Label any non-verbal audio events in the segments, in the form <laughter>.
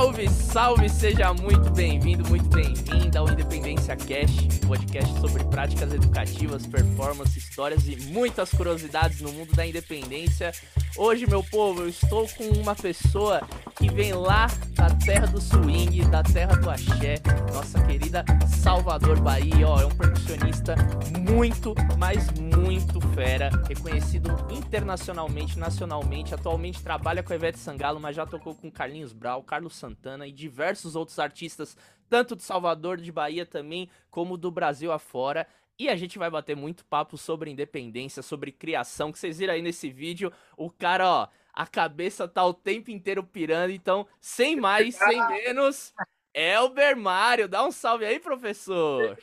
Salve, salve, seja muito bem-vindo, muito bem-vinda ao Independência Cast, podcast sobre práticas educativas, performance, histórias e muitas curiosidades no mundo da independência. Hoje, meu povo, eu estou com uma pessoa que vem lá da terra do swing, da terra do axé, nossa querida Salvador Bahia, ó, é um percussionista muito, mas muito fera, reconhecido internacionalmente, nacionalmente, atualmente trabalha com a Ivete Sangalo, mas já tocou com Carlinhos Brau, Carlos Santana e diversos outros artistas, tanto de Salvador, de Bahia também, como do Brasil afora. E a gente vai bater muito papo sobre independência, sobre criação, que vocês viram aí nesse vídeo. O cara, ó, a cabeça tá o tempo inteiro pirando. Então, sem mais, sem <laughs> menos, Elber Mário. Dá um salve aí, professor.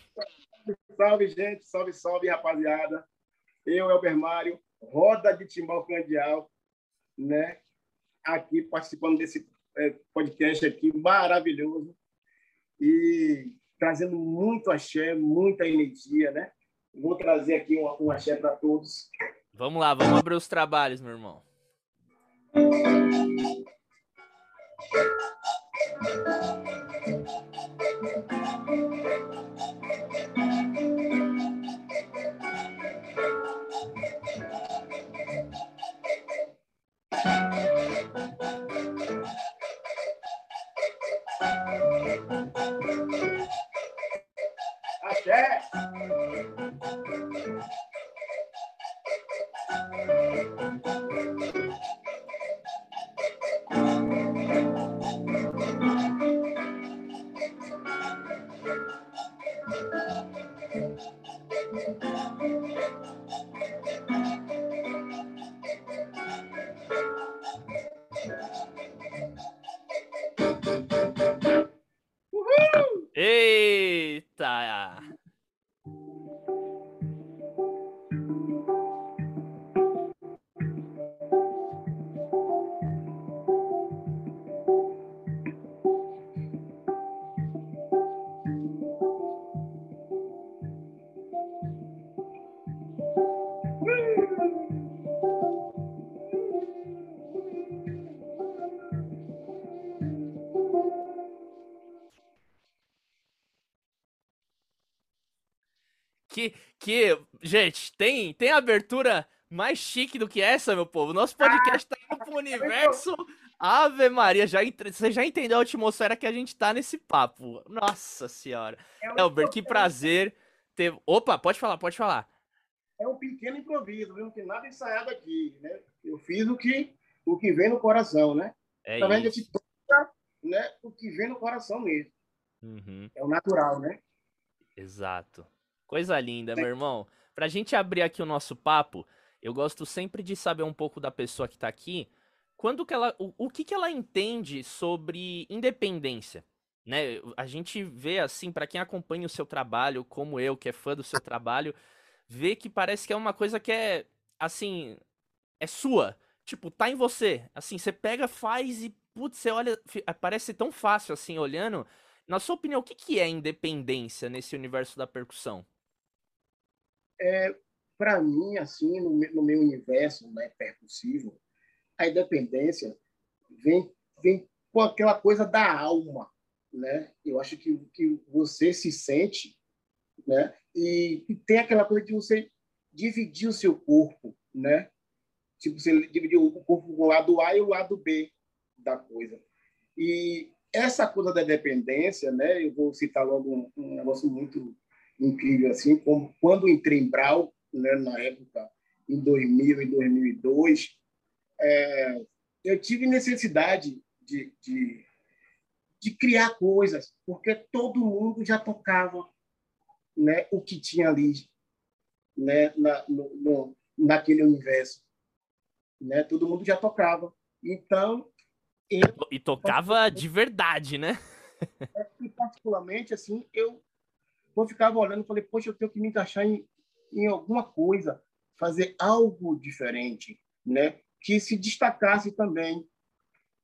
Salve, gente. Salve, salve, rapaziada. Eu, Elber Mário, roda de timbal candial, né? Aqui participando desse podcast aqui maravilhoso e trazendo muito axé, muita energia, né? Vou trazer aqui um, um axé para todos. Vamos lá, vamos abrir os trabalhos, meu irmão. Que, tem, abertura mais chique do que essa, meu povo. Nosso podcast tá indo pro universo. Ave Maria, já, você já entendeu a atmosfera que a gente tá nesse papo. Nossa senhora. É Elber, que prazer ter. Opa, pode falar, pode falar. É um pequeno improviso, viu? não tem nada ensaiado aqui, né? Eu fiz o que, o que vem no coração, né? É tá vendo? Esse toca, né? O que vem no coração mesmo. Uhum. É o natural, né? Exato. Coisa linda, meu irmão. Pra gente abrir aqui o nosso papo, eu gosto sempre de saber um pouco da pessoa que tá aqui, quando que ela, o, o que que ela entende sobre independência, né? A gente vê assim, para quem acompanha o seu trabalho, como eu, que é fã do seu trabalho, vê que parece que é uma coisa que é assim, é sua, tipo, tá em você. Assim, você pega, faz e putz, você olha, parece tão fácil assim olhando. Na sua opinião, o que que é independência nesse universo da percussão? É, para mim, assim, no, no, meu universo né, percussivo, a independência vem, vem com aquela coisa da alma, né? Eu acho que, que você se sente, né? E, e tem aquela coisa de você dividir o seu corpo, né? Tipo, você dividir o corpo com o lado A e o lado B da coisa. E essa coisa da dependência, né? Eu vou citar logo um, um negócio muito incrível assim, como quando entrei em Brau, né, na época, em 2000 e 2002, é, eu tive necessidade de, de, de, criar coisas, porque todo mundo já tocava né, o que tinha ali né, na, no, no, naquele universo. Né? Todo mundo já tocava. Então. Eu, e tocava de verdade, né? <laughs> e particularmente, assim, eu eu ficava olhando e falei, poxa, eu tenho que me encaixar em, em alguma coisa, fazer algo diferente, né? Que se destacasse também.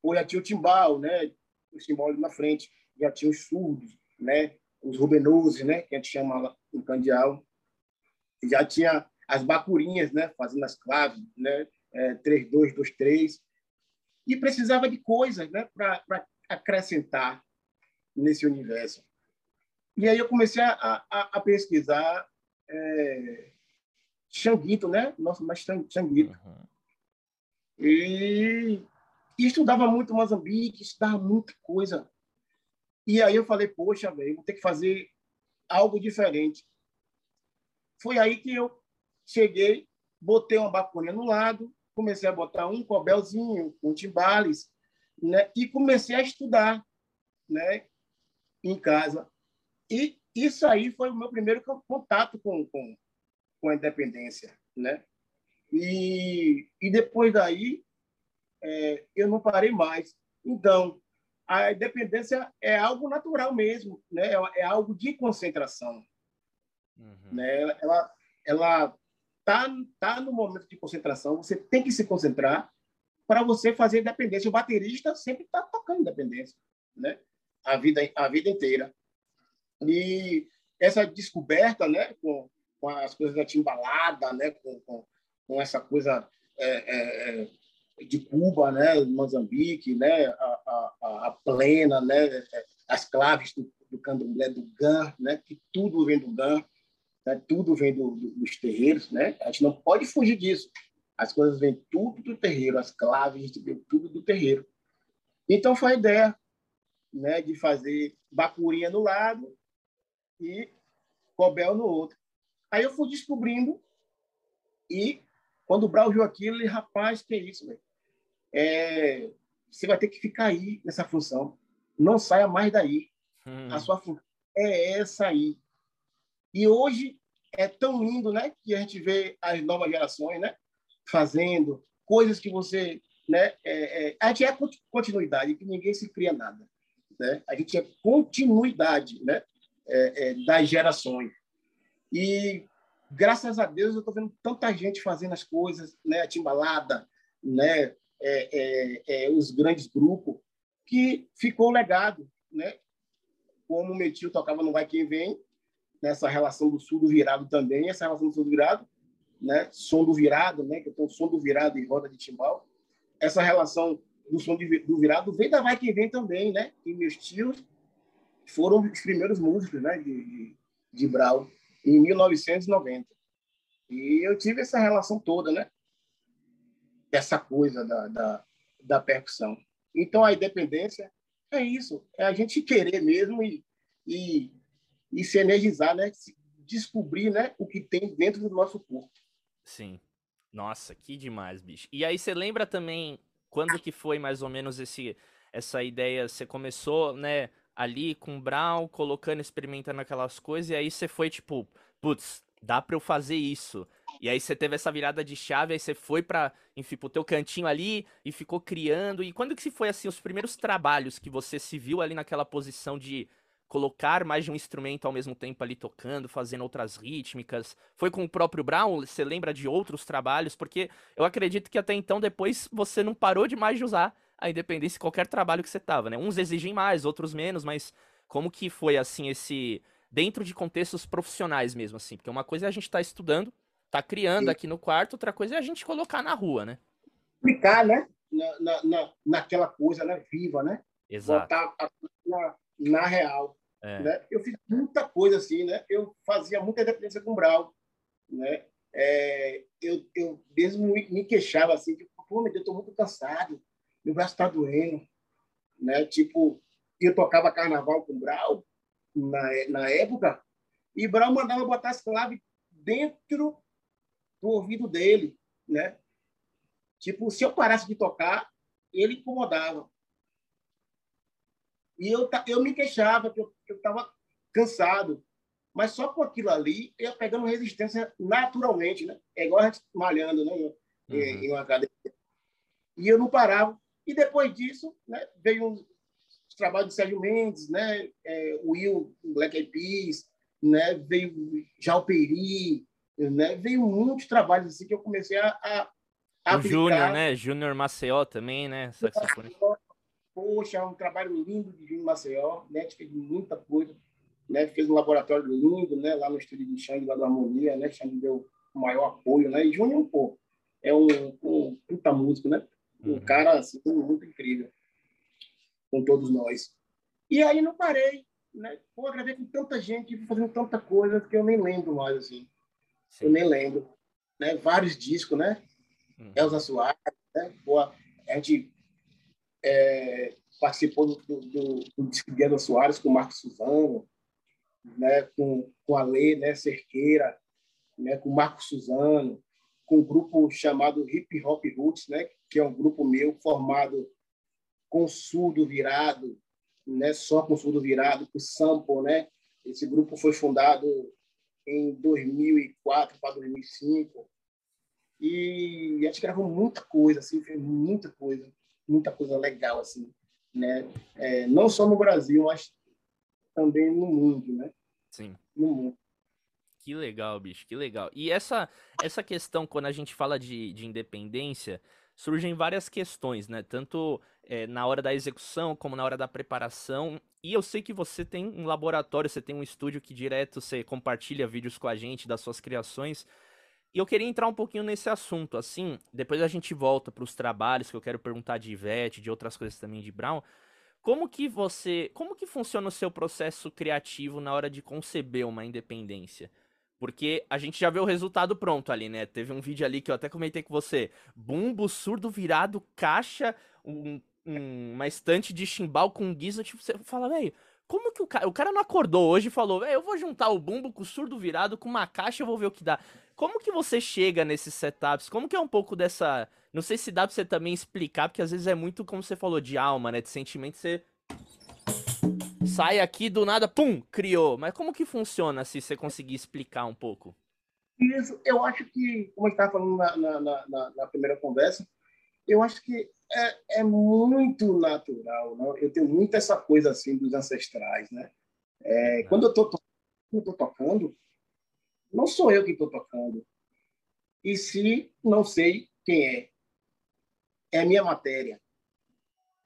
Ou já tinha o timbal, né? O timbal na frente, já tinha os surdos, né? Os rubenoses, né? Que a gente chama no candial. Já tinha as bacurinhas, né? Fazendo as claves, né? É, 3, 2, 2, 3. E precisava de coisas, né? Para acrescentar nesse universo. E aí eu comecei a, a, a pesquisar é, Xanguito, né? Nossa, mas Xanguito. Uhum. E, e, estudava muito Moçambique, estudava muita coisa. E aí eu falei, poxa, velho, vou ter que fazer algo diferente. Foi aí que eu cheguei, botei uma bacuninha no lado, comecei a botar um cobelzinho, um timbales, né? E comecei a estudar, né? Em casa. E isso aí foi o meu primeiro contato com, com, com a independência, né? E, e depois daí, é, eu não parei mais. Então, a independência é algo natural mesmo, né? É, é algo de concentração, uhum. né? Ela, ela tá, tá no momento de concentração. Você tem que se concentrar para você fazer independência. O baterista sempre está tocando independência, né? A vida, a vida inteira. E essa descoberta, né, com, com as coisas da timbalada, né, com, com, com essa coisa é, é, é de Cuba, né, Moçambique, né, a, a, a plena, né, as claves do, do candomblé, do GAN, né, que tudo vem do GAN, né, tudo vem do, do, dos terreiros, né, a gente não pode fugir disso. As coisas vêm tudo do terreiro, as claves vêm tudo do terreiro. Então foi a ideia né, de fazer bacurinha no lado e Cobel no outro. Aí eu fui descobrindo e quando o Brau viu aquilo, ele, rapaz, que é isso, velho? É, você vai ter que ficar aí nessa função. Não saia mais daí. Hum. A sua função é essa aí. E hoje é tão lindo, né, que a gente vê as novas gerações, né, fazendo coisas que você, né, é, é, a gente é continuidade, que ninguém se cria nada, né? A gente é continuidade, né? É, é, das gerações. E, graças a Deus, eu estou vendo tanta gente fazendo as coisas, né? a Timbalada, né? É, é, é, os grandes grupos, que ficou legado. Né? Como o Metil tocava no Vai Quem Vem, nessa relação do sul do virado também, essa relação do sul do virado, né? som do virado, né? que tem o som do virado e roda de timbal. Essa relação do som de, do virado vem da Vai Quem Vem também, né? E meus tios foram os primeiros músicos né, de, de, de Brau, em 1990. E eu tive essa relação toda, né? Essa coisa da, da, da percussão. Então, a independência é isso, é a gente querer mesmo e, e, e se energizar, né? Descobrir né, o que tem dentro do nosso corpo. Sim. Nossa, que demais, bicho. E aí você lembra também quando que foi mais ou menos esse essa ideia? Você começou, né? Ali com o Brown, colocando, experimentando aquelas coisas, e aí você foi tipo, putz, dá pra eu fazer isso. E aí você teve essa virada de chave, aí você foi pra, enfim, pro teu cantinho ali e ficou criando. E quando que se foi, assim, os primeiros trabalhos que você se viu ali naquela posição de colocar mais de um instrumento ao mesmo tempo ali tocando, fazendo outras rítmicas? Foi com o próprio Brown? Você lembra de outros trabalhos? Porque eu acredito que até então depois você não parou de mais de usar a independência de qualquer trabalho que você tava, né? Uns exigem mais, outros menos, mas como que foi assim esse dentro de contextos profissionais mesmo assim? Porque uma coisa é a gente tá estudando, tá criando Sim. aqui no quarto, outra coisa é a gente colocar na rua, né? Aplicar, né? Na, na, na, naquela coisa, né? Viva, né? Exato. Botar na, na real. É. Né? Eu fiz muita coisa assim, né? Eu fazia muita independência com o Brau, né? É, eu, eu mesmo me, me queixava assim, tipo, pô, meu Deus, eu tô muito cansado meu braço está doendo. Né? Tipo, eu tocava carnaval com o Brau na, na época, e Brau mandava botar as claves dentro do ouvido dele. Né? Tipo, se eu parasse de tocar, ele incomodava. E eu, eu me queixava que eu estava cansado. Mas só com aquilo ali, eu ia pegando resistência naturalmente, né? É igual a gente malhando, né? Uhum. Em, uma academia. E eu não parava. E depois disso, né, veio os, os trabalhos de Sérgio Mendes, né, é, Will, Black Eyed Peas, né, veio Jalperi, né, veio muitos trabalhos assim que eu comecei a, a, o Júnior, né? Júnior Maceió também, né? Poxa, é um trabalho lindo de Júnior Maceió, né? Gente fez muita coisa, né? Fez um laboratório lindo, né? Lá no estúdio de Xande, lá do Harmonia, né? Xande deu o maior apoio, né? E Júnior, pô, é um, um puta músico, né? Um uhum. cara assim, muito incrível. com todos nós. E aí não parei, né? Pô, gravei com tanta gente, fazendo tanta coisa que eu nem lembro mais, assim. Sim. Eu nem lembro. Né? Vários discos, né? Hum. Elza Soares, né? Boa. A gente é, participou do, do, do, do disco de Elza Soares com o Marcos Suzano, né? com, com a Lê né? Cerqueira, né? com o Marcos Suzano, com um grupo chamado Hip Hop Roots, né? Que é um grupo meu formado com surdo virado, né? só com surdo virado, com sample. Né? Esse grupo foi fundado em 2004 para 2005. E a gente gravou muita coisa, assim, fez muita coisa, muita coisa legal, assim, né? É, não só no Brasil, mas também no mundo, né? Sim. No mundo. Que legal, bicho, que legal. E essa, essa questão, quando a gente fala de, de independência, surgem várias questões, né? Tanto é, na hora da execução como na hora da preparação. E eu sei que você tem um laboratório, você tem um estúdio que direto você compartilha vídeos com a gente das suas criações. E eu queria entrar um pouquinho nesse assunto, assim, depois a gente volta para os trabalhos que eu quero perguntar de Ivete, de outras coisas também de Brown. Como que você, como que funciona o seu processo criativo na hora de conceber uma independência? Porque a gente já vê o resultado pronto ali, né? Teve um vídeo ali que eu até comentei com você. Bumbo, surdo virado, caixa, um, um, uma estante de chimbal com guisa. Tipo, você fala, velho, como que o cara... O cara não acordou hoje e falou, velho, eu vou juntar o bumbo com o surdo virado com uma caixa eu vou ver o que dá. Como que você chega nesses setups? Como que é um pouco dessa... Não sei se dá pra você também explicar, porque às vezes é muito, como você falou, de alma, né? De sentimento, você sai aqui do nada, pum, criou. Mas como que funciona se você conseguir explicar um pouco? Isso, eu acho que, como a gente estava falando na, na, na, na, primeira conversa, eu acho que é, é muito natural. Né? Eu tenho muito essa coisa assim dos ancestrais, né? É, quando eu estou tocando, não sou eu que estou tocando. E se não sei quem é, é a minha matéria.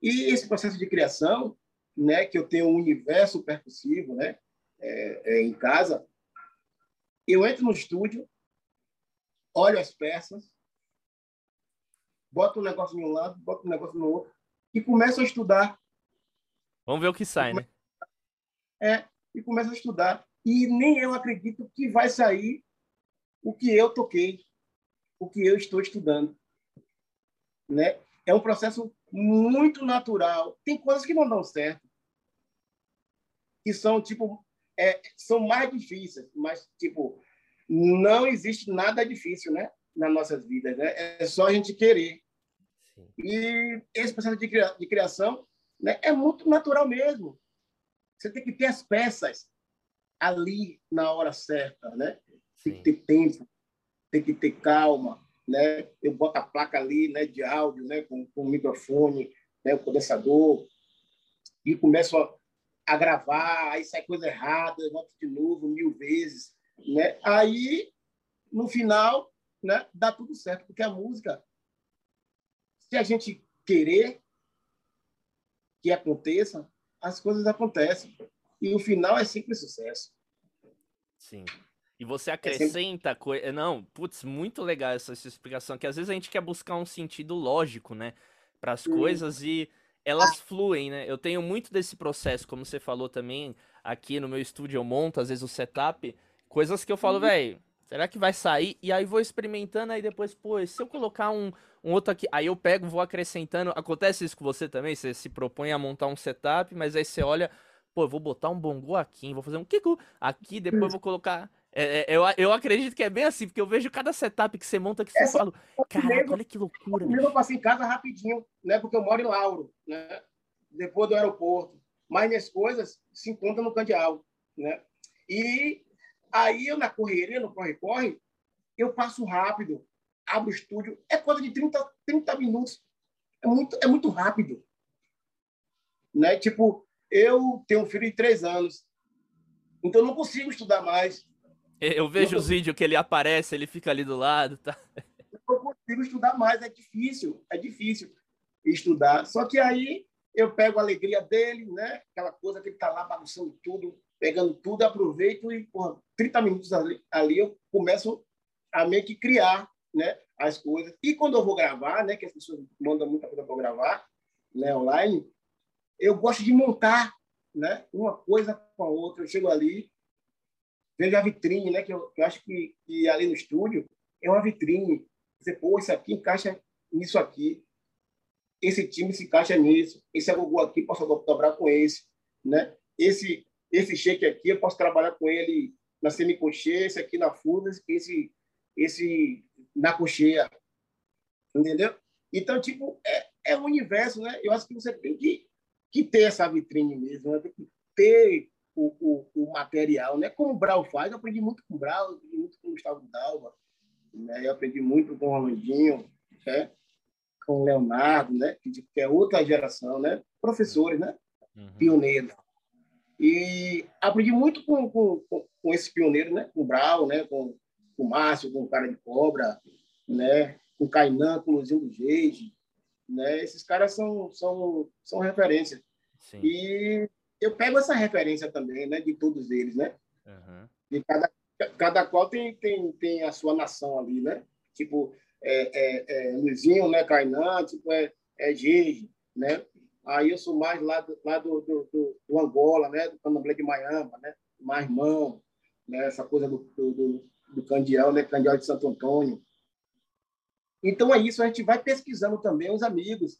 E esse processo de criação né, que eu tenho um universo percussivo, né, é, é, em casa, eu entro no estúdio, olho as peças, boto um negócio de um lado, boto um negócio no outro e começo a estudar. Vamos ver o que sai, né? É, e começo a estudar. E nem eu acredito que vai sair o que eu toquei, o que eu estou estudando. Né? É um processo muito natural. Tem coisas que não dão certo que são tipo é, são mais difíceis, mas tipo não existe nada difícil, né, nas nossas vidas, né? É só a gente querer. Sim. E esse processo de, cria de criação, né, é muito natural mesmo. Você tem que ter as peças ali na hora certa, né? Tem que ter tempo, tem que ter calma, né? Eu boto a placa ali, né, de áudio, né, com, com o microfone, né, o condensador e começo a a gravar, aí sai coisa errada, eu volto de novo mil vezes, né? Aí, no final, né, dá tudo certo, porque a música, se a gente querer que aconteça, as coisas acontecem. E o final é sempre sucesso. Sim. E você acrescenta é sempre... coisa. Não, putz, muito legal essa, essa, explicação. Que às vezes a gente quer buscar um sentido lógico, né? Para as coisas e elas fluem, né? Eu tenho muito desse processo, como você falou também, aqui no meu estúdio eu monto às vezes o setup, coisas que eu falo, uhum. velho, será que vai sair? E aí vou experimentando, aí depois, pô, se eu colocar um, um outro aqui, aí eu pego, vou acrescentando. Acontece isso com você também? Você se propõe a montar um setup, mas aí você olha, pô, eu vou botar um bongo aqui, vou fazer um kiku aqui, depois vou colocar é, é, eu, eu acredito que é bem assim, porque eu vejo cada setup que você monta que você Essa, fala, caraca, olha que loucura. Eu passo em casa rapidinho, né? Porque eu moro em Lauro, né? Depois do aeroporto. Mas minhas coisas se encontram no Candial, né? E aí eu na correria, no corre-corre, eu passo rápido, abro o estúdio, é coisa de 30, 30 minutos. É muito, é muito rápido. Né? Tipo, eu tenho um filho de três anos, então eu não consigo estudar mais. Eu vejo eu os vídeos que ele aparece, ele fica ali do lado, tá? Eu consigo estudar mais, é difícil, é difícil estudar. Só que aí eu pego a alegria dele, né? Aquela coisa que ele tá lá bagunçando tudo, pegando tudo, aproveito e, por 30 minutos ali, ali eu começo a meio que criar, né? As coisas. E quando eu vou gravar, né? Que as pessoas mandam muita coisa para gravar, né? Online, eu gosto de montar né, uma coisa com a outra. Eu chego ali, vejo a vitrine, né, que eu, eu acho que, que, ali no estúdio é uma vitrine. Você, pô, isso aqui encaixa nisso aqui. Esse time se encaixa nisso. Esse agogô aqui posso dobrar com esse. Né? Esse, esse shake aqui eu posso trabalhar com ele na semicocheia, esse aqui na fudas, esse, esse na cocheia. Entendeu? Então, tipo, é, é um universo, né? Eu acho que você tem que, que ter essa vitrine mesmo, né? tem que ter o, o, o, material, né? Como o Brau faz, eu aprendi muito com o Brau, aprendi muito com o Gustavo Dalva, né? eu aprendi muito com o Rolandinho, né? com o Leonardo, né? que é outra geração, né? Professores, né? Uhum. Pioneiros. E aprendi muito com, com, com esse pioneiro, né? Com o Brau, né? Com, com o Márcio, com o Cara de Cobra, né? Com o Kainan, com o Luzinho do Geide, né? Esses caras são, são, são referência. Sim. E eu pego essa referência também, né? De todos eles, né? Uhum. E cada, cada qual tem, tem, tem a sua nação ali, né? Tipo, é, é, é Luizinho, né? Kainan, tipo, é, é Gigi, né? Aí eu sou mais lá do, lá do, do, do, Angola, né? Do Candomblé de Miami, né? Mais mão, né? Essa coisa do, do, do, do Candial, né? Candial de Santo Antônio. Então é isso, a gente vai pesquisando também os amigos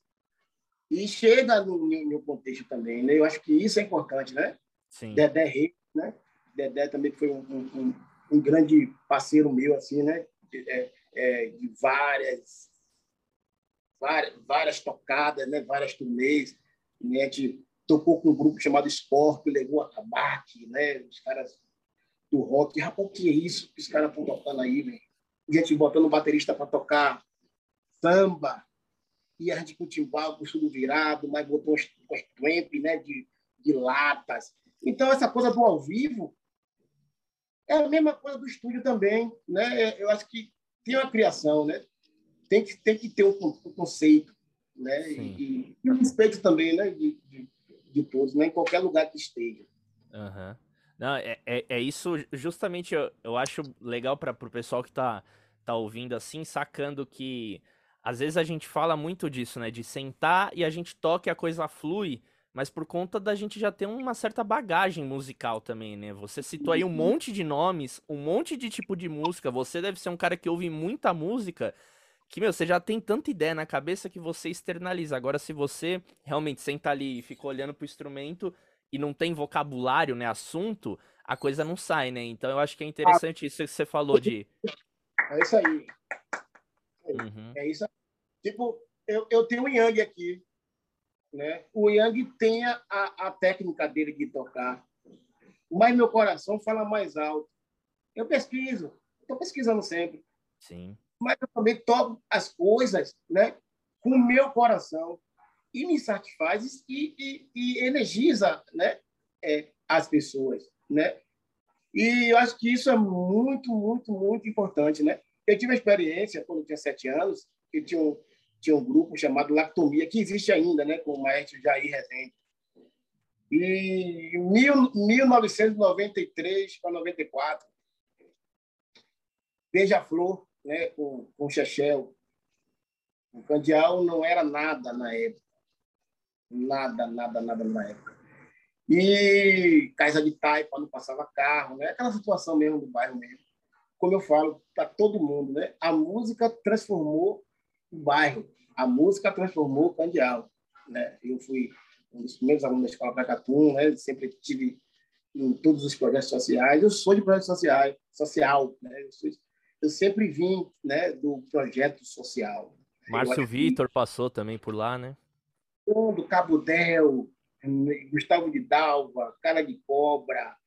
e chega no, no contexto também, né? Eu acho que isso é importante, né? Sim. Dedé Rei, né? Dedé também foi um, um, um grande parceiro meu, assim, né? De, é, é, de várias, várias, várias tocadas, né? Várias turnês. Né? A gente tocou com um grupo chamado Scorpio, levou a tabaque, né? Os caras do rock. Rapaz, o que é isso que os caras estão tocando aí, velho? Gente botando o baterista para tocar samba, e a gente com timbal, com tudo virado, mas botou uns, uns tramp, né, de, de latas. Então, essa coisa do ao vivo é a mesma coisa do estúdio também, né? Eu acho que tem uma criação, né? Tem que, tem que ter um, um conceito, né? E, e, o respeito também, né? De, de, de, todos, né? Em qualquer lugar que esteja. Uhum. Não, é, é, é, isso justamente eu, eu acho legal para o pessoal que está tá ouvindo assim, sacando que às vezes a gente fala muito disso, né? De sentar e a gente toca e a coisa flui, mas por conta da gente já ter uma certa bagagem musical também, né? Você citou aí um uhum. monte de nomes, um monte de tipo de música. Você deve ser um cara que ouve muita música, que, meu, você já tem tanta ideia na cabeça que você externaliza. Agora, se você realmente senta ali e fica olhando pro instrumento e não tem vocabulário, né, assunto, a coisa não sai, né? Então eu acho que é interessante isso que você falou de. É isso aí. Uhum. É isso aí. Tipo, eu, eu tenho o Yang aqui. Né? O Yang tem a, a técnica dele de tocar, mas meu coração fala mais alto. Eu pesquiso, estou pesquisando sempre. Sim. Mas eu também toco as coisas né, com o meu coração e me satisfaz e, e, e energiza né, é, as pessoas. Né? E eu acho que isso é muito, muito, muito importante. Né? Eu tive a experiência, quando eu tinha sete anos, que tinha um, tinha um grupo chamado Lactomia, que existe ainda, né, com o maestro Jair Rezende. E em 1993 para 94, Beija-Flor, né, com, com Chechel. O Candial não era nada na época. Nada, nada, nada na época. E Casa de Taipa não passava carro, né? Aquela situação mesmo do bairro mesmo. Como eu falo para todo mundo, né? A música transformou o bairro. A música transformou o Candial. Né? Eu fui um dos primeiros alunos da Escola Pracatum, né? sempre tive em todos os projetos sociais. Eu sou de projeto social, social né? eu, sou, eu sempre vim né, do projeto social. Márcio Vitor passou também por lá, né? Do Cabo Del, Gustavo de Dalva, Cara de Cobra,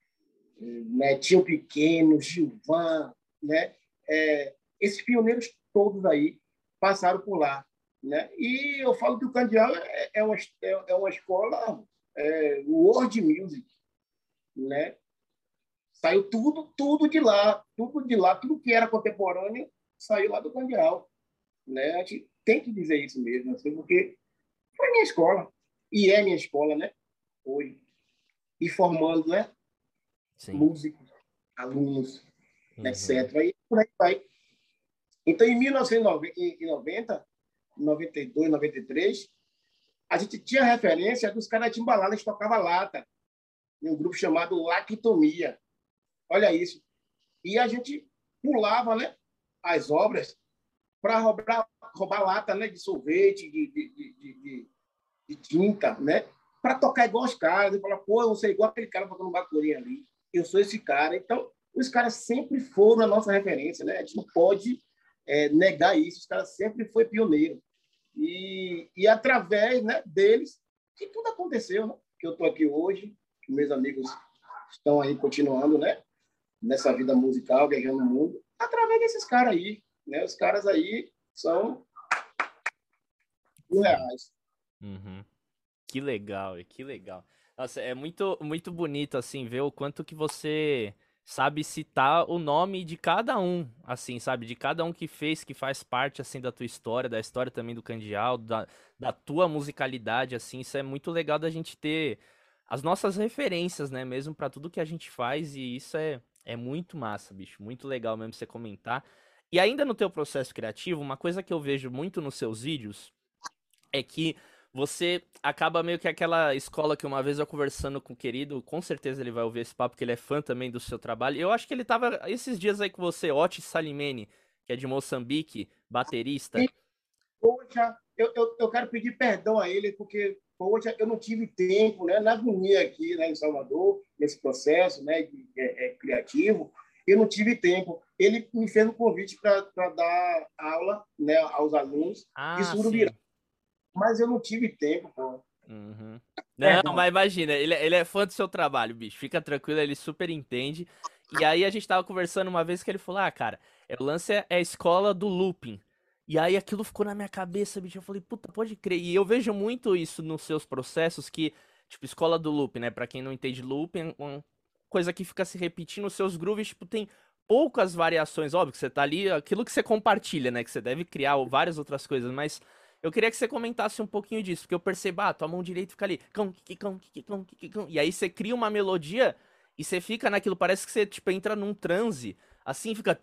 Netinho Pequeno, Gilvan, né? É, esses pioneiros todos aí passaram por lá. Né? E eu falo que o Candial é, é, uma, é, é uma escola é, world music. Né? Saiu tudo, tudo de lá, tudo de lá, tudo que era contemporâneo saiu lá do Candial. Né? A gente tem que dizer isso mesmo, assim, porque foi minha escola. E é minha escola, né? Foi. E formando, né? Sim. Músicos, alunos, uhum. etc. E por aí vai. Então, em 1990, 92, 93, a gente tinha referência dos caras de embalada que tocavam lata, em um grupo chamado Lactomia. Olha isso. E a gente pulava né, as obras para roubar, roubar lata né, de sorvete, de, de, de, de tinta, né? Para tocar igual os caras. E falar, pô, eu sei igual aquele cara tocando bacurinha ali. Eu sou esse cara. Então, os caras sempre foram a nossa referência, né? A gente não pode é, negar isso. Os caras sempre foi pioneiro. E, e através né, deles que tudo aconteceu, né? Que eu estou aqui hoje, que meus amigos estão aí continuando, né? Nessa vida musical, guerreando no mundo, através desses caras aí, né? Os caras aí são reais. Uhum. Que legal, que legal. Nossa, é muito, muito bonito, assim, ver o quanto que você sabe citar o nome de cada um, assim, sabe? De cada um que fez, que faz parte, assim, da tua história, da história também do Candial, da, da tua musicalidade, assim. Isso é muito legal da gente ter as nossas referências, né? Mesmo para tudo que a gente faz e isso é, é muito massa, bicho. Muito legal mesmo você comentar. E ainda no teu processo criativo, uma coisa que eu vejo muito nos seus vídeos é que você acaba meio que aquela escola que uma vez eu conversando com o querido, com certeza ele vai ouvir esse papo, porque ele é fã também do seu trabalho. Eu acho que ele tava esses dias aí com você, Otis Salimene, que é de Moçambique, baterista. Poxa, eu, eu, eu quero pedir perdão a ele, porque, poxa, eu não tive tempo, né, na agonia aqui, né, em Salvador, nesse processo, né, de, é, é, criativo, eu não tive tempo. Ele me fez um convite para dar aula, né, aos alunos ah, de Surubirá mas eu não tive tempo, pô. Uhum. É, não, mas imagina, ele, ele é fã do seu trabalho, bicho. Fica tranquilo, ele super entende. E aí a gente tava conversando uma vez que ele falou: Ah, cara, é, o lance é, é a escola do looping. E aí aquilo ficou na minha cabeça, bicho. Eu falei, puta, pode crer. E eu vejo muito isso nos seus processos, que, tipo, escola do looping, né? Pra quem não entende looping, é uma coisa que fica se repetindo. Os seus grooves, tipo, tem poucas variações. Óbvio que você tá ali, aquilo que você compartilha, né? Que você deve criar várias outras coisas, mas eu queria que você comentasse um pouquinho disso, porque eu percebo, ah, tua mão direita fica ali, cão, cão, cão, cão, e aí você cria uma melodia e você fica naquilo, parece que você tipo entra num transe, assim fica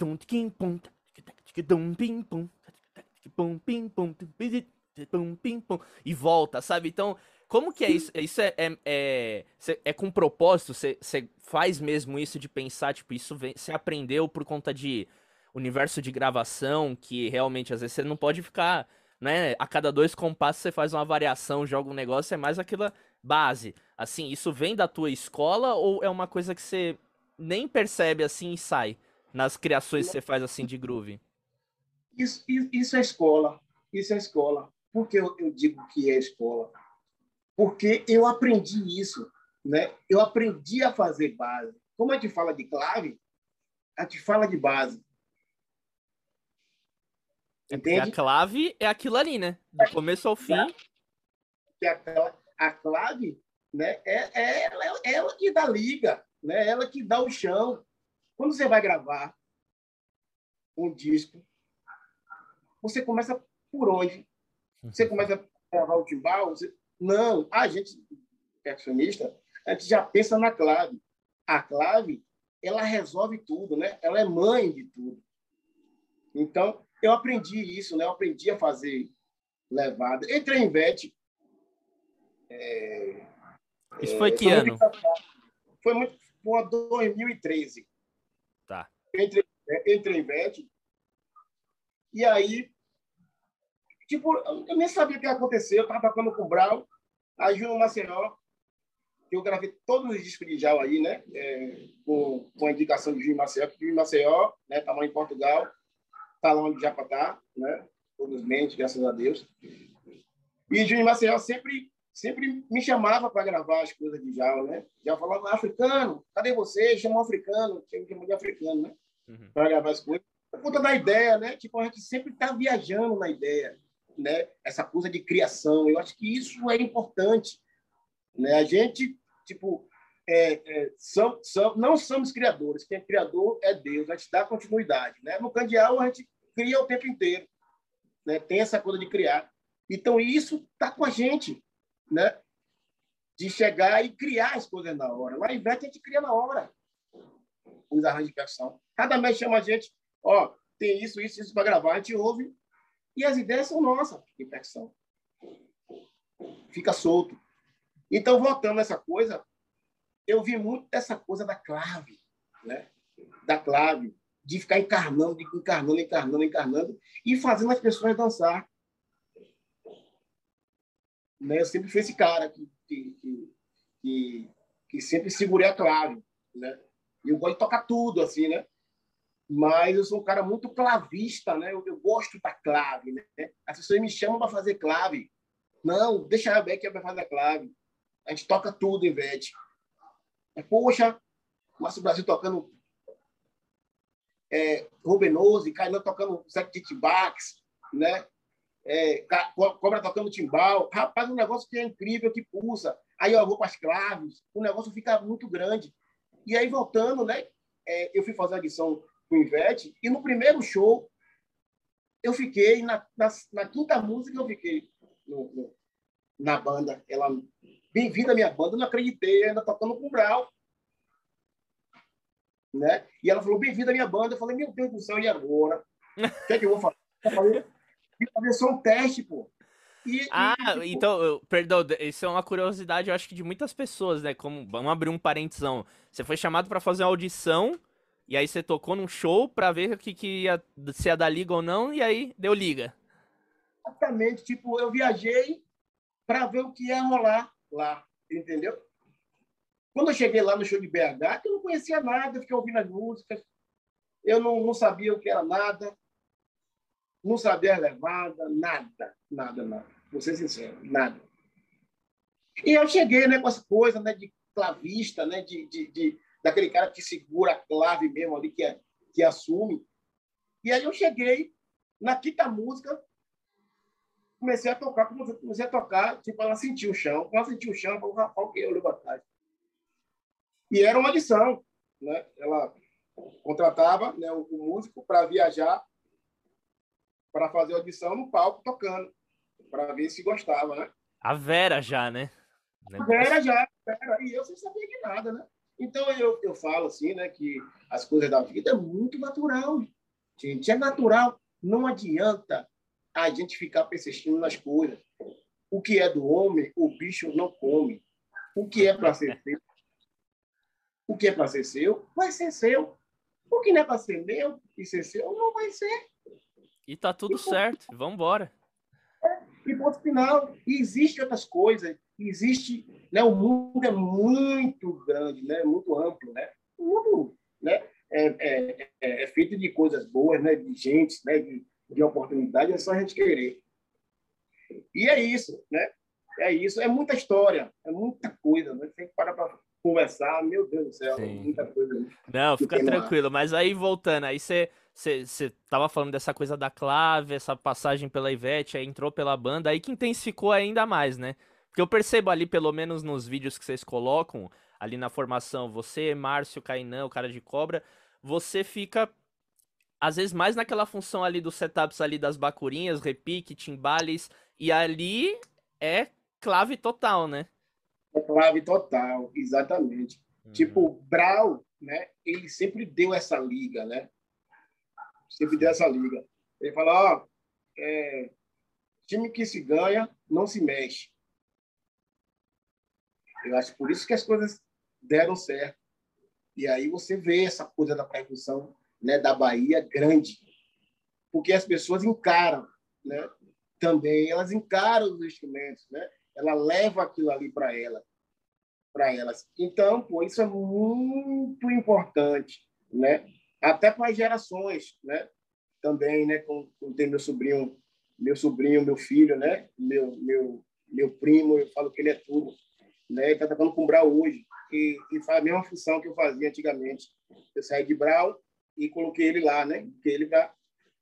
e volta, sabe? Então, como que é isso? Isso é, é, é, é com propósito? Você, você faz mesmo isso de pensar, tipo, isso vem, você aprendeu por conta de universo de gravação, que realmente às vezes você não pode ficar né? A cada dois compassos você faz uma variação, joga um negócio, é mais aquela base. Assim, isso vem da tua escola ou é uma coisa que você nem percebe assim e sai nas criações que você faz assim de groove? Isso, isso é escola. Isso é escola. Por que eu, eu digo que é escola? Porque eu aprendi isso, né? Eu aprendi a fazer base. Como a gente fala de clave, a gente fala de base. É Entende? a clave é aquilo ali, né? Do é. começo ao fim. Que a, clave né, é, é, ela, é ela que dá liga, né? É ela que dá o chão. Quando você vai gravar um disco, você começa por onde? Você <laughs> começa a gravar o timbal? Você... Não, a gente, percussionista, a gente já pensa na clave. A clave, ela resolve tudo, né? Ela é mãe de tudo. Então, eu aprendi isso, né? Eu aprendi a fazer levada. Entrei em VET. É, isso é, foi que ano? Foi muito, foi 2013. Tá. Entrei, entrei em VET. E aí, tipo, eu nem sabia o que ia acontecer. Eu estava tocando com o Brau, aí Júnior Maceió, que eu gravei todos os discos de Jal aí, né? É, com, com a indicação de Júnior Maceió, que Júnior Maceió, né? Estava em Portugal está lá onde já está, né? Felizmente, graças a Deus. E Júnior Maceió sempre, sempre me chamava para gravar as coisas de Jal, né? Já falava, africano, cadê você? Chamou africano, chamou de africano, né? Uhum. Para gravar as coisas. Por conta da ideia, né? Tipo, a gente sempre está viajando na ideia, né? Essa coisa de criação. Eu acho que isso é importante, né? A gente, tipo, é, é, são, são, não somos criadores. Quem é criador é Deus. A gente dá continuidade. Né? No Candial, a gente cria o tempo inteiro. Né? Tem essa coisa de criar. Então, isso está com a gente. Né? De chegar e criar as coisas na hora. Lá em Vete, a gente cria na hora os arranjos de percussão. Cada mês chama a gente, ó, tem isso, isso, isso para gravar. A gente ouve e as ideias são nossas de percussão. fica solto. Então, voltando nessa coisa, eu vi muito dessa coisa da clave, né? Da clave, de ficar encarnando, de encarnando, encarnando, encarnando e fazendo as pessoas dançar. Né? Eu sempre fui esse cara que, que, que, que sempre segurei a clave, né? Eu gosto de tocar tudo, assim, né? Mas eu sou um cara muito clavista, né? Eu, eu gosto da clave, né? As pessoas me chamam para fazer clave. Não, deixa a Beck vai fazer a clave. A gente toca tudo, Ivete. Poxa, Márcio Brasil tocando é, Rubenose, Kainan tocando Zé Titibax, né? É, Cobra tocando timbal. Rapaz, um negócio que é incrível, que pulsa. Aí eu vou para as claves, o negócio fica muito grande. E aí, voltando, né? É, eu fui fazer a edição com o Ivete, e no primeiro show, eu fiquei, na, na, na quinta música, eu fiquei no, no, na banda. Ela, bem-vinda à minha banda, eu não acreditei, ainda tocando com o Brau. Né? E ela falou, bem-vinda à minha banda. Eu falei, meu Deus do céu, e agora? O que é que eu vou fazer? Eu falei, fazer só um teste, pô. E, ah, e, tipo... então, perdão, isso é uma curiosidade, eu acho que de muitas pessoas, né? Como, vamos abrir um parentesão. Você foi chamado para fazer uma audição e aí você tocou num show para ver o que, que ia, se ia dar liga ou não, e aí deu liga. Exatamente, tipo, eu viajei para ver o que ia rolar lá, entendeu? Quando eu cheguei lá no show de BH, eu não conhecia nada, fiquei ouvindo as músicas, eu não, não sabia o que era nada, não sabia a levada, nada, nada, nada vou ser sincero, nada. E eu cheguei né, com essa coisa né, de clavista, né, de, de, de, daquele cara que segura a clave mesmo ali, que, é, que assume. E aí eu cheguei na quinta música, comecei a tocar, comecei a tocar, tipo, ela sentiu o chão. Quando ela sentiu o chão, o que eu olhei para trás. E era uma audição, né? Ela contratava né, o, o músico para viajar, para fazer audição no palco tocando para ver se gostava, né? A Vera já, né? A Vera já, Vera, e eu sem saber de nada, né? Então eu, eu falo assim, né, que as coisas da vida é muito natural, gente, é natural. Não adianta a gente ficar persistindo nas coisas. O que é do homem, o bicho não come. O que é para ser seu, o que é para ser seu, vai ser seu. O que não é para ser meu e ser seu, não vai ser. E tá tudo e, certo. Vamos embora e ponto final. E existem outras coisas. Existe, né, o mundo é muito grande, né, muito amplo, né? O mundo, né, é, é, é, é feito de coisas boas, né, de gente, né, de, de oportunidade, é só a gente querer. E é isso, né? É isso, é muita história, é muita coisa, né? Tem que parar para conversar, meu Deus do céu, Sim. muita coisa. Não, fica tranquilo, mas aí voltando, aí você você tava falando dessa coisa da clave, essa passagem pela Ivete, aí entrou pela banda, aí que intensificou ainda mais, né? Porque eu percebo ali, pelo menos nos vídeos que vocês colocam, ali na formação, você, Márcio, Kainan, o cara de cobra, você fica às vezes mais naquela função ali dos setups ali das bacurinhas, repique, timbales, e ali é clave total, né? É clave total, exatamente. Uhum. Tipo, Brau, né, ele sempre deu essa liga, né? sempre dessa liga. Ele fala, ó, é, time que se ganha não se mexe. Eu acho por isso que as coisas deram certo. E aí você vê essa coisa da percussão né, da Bahia grande, porque as pessoas encaram, né? Também elas encaram os instrumentos, né? Ela leva aquilo ali para ela, para elas. Então, pô, isso é muito importante, né? até para as gerações, né? Também, né? Com, com tem meu sobrinho, meu sobrinho, meu filho, né? Meu meu meu primo, eu falo que ele é tudo, né? Ele está tocando com Brau hoje e, e faz a mesma função que eu fazia antigamente. Eu saí de Brau e coloquei ele lá, né? Que ele vai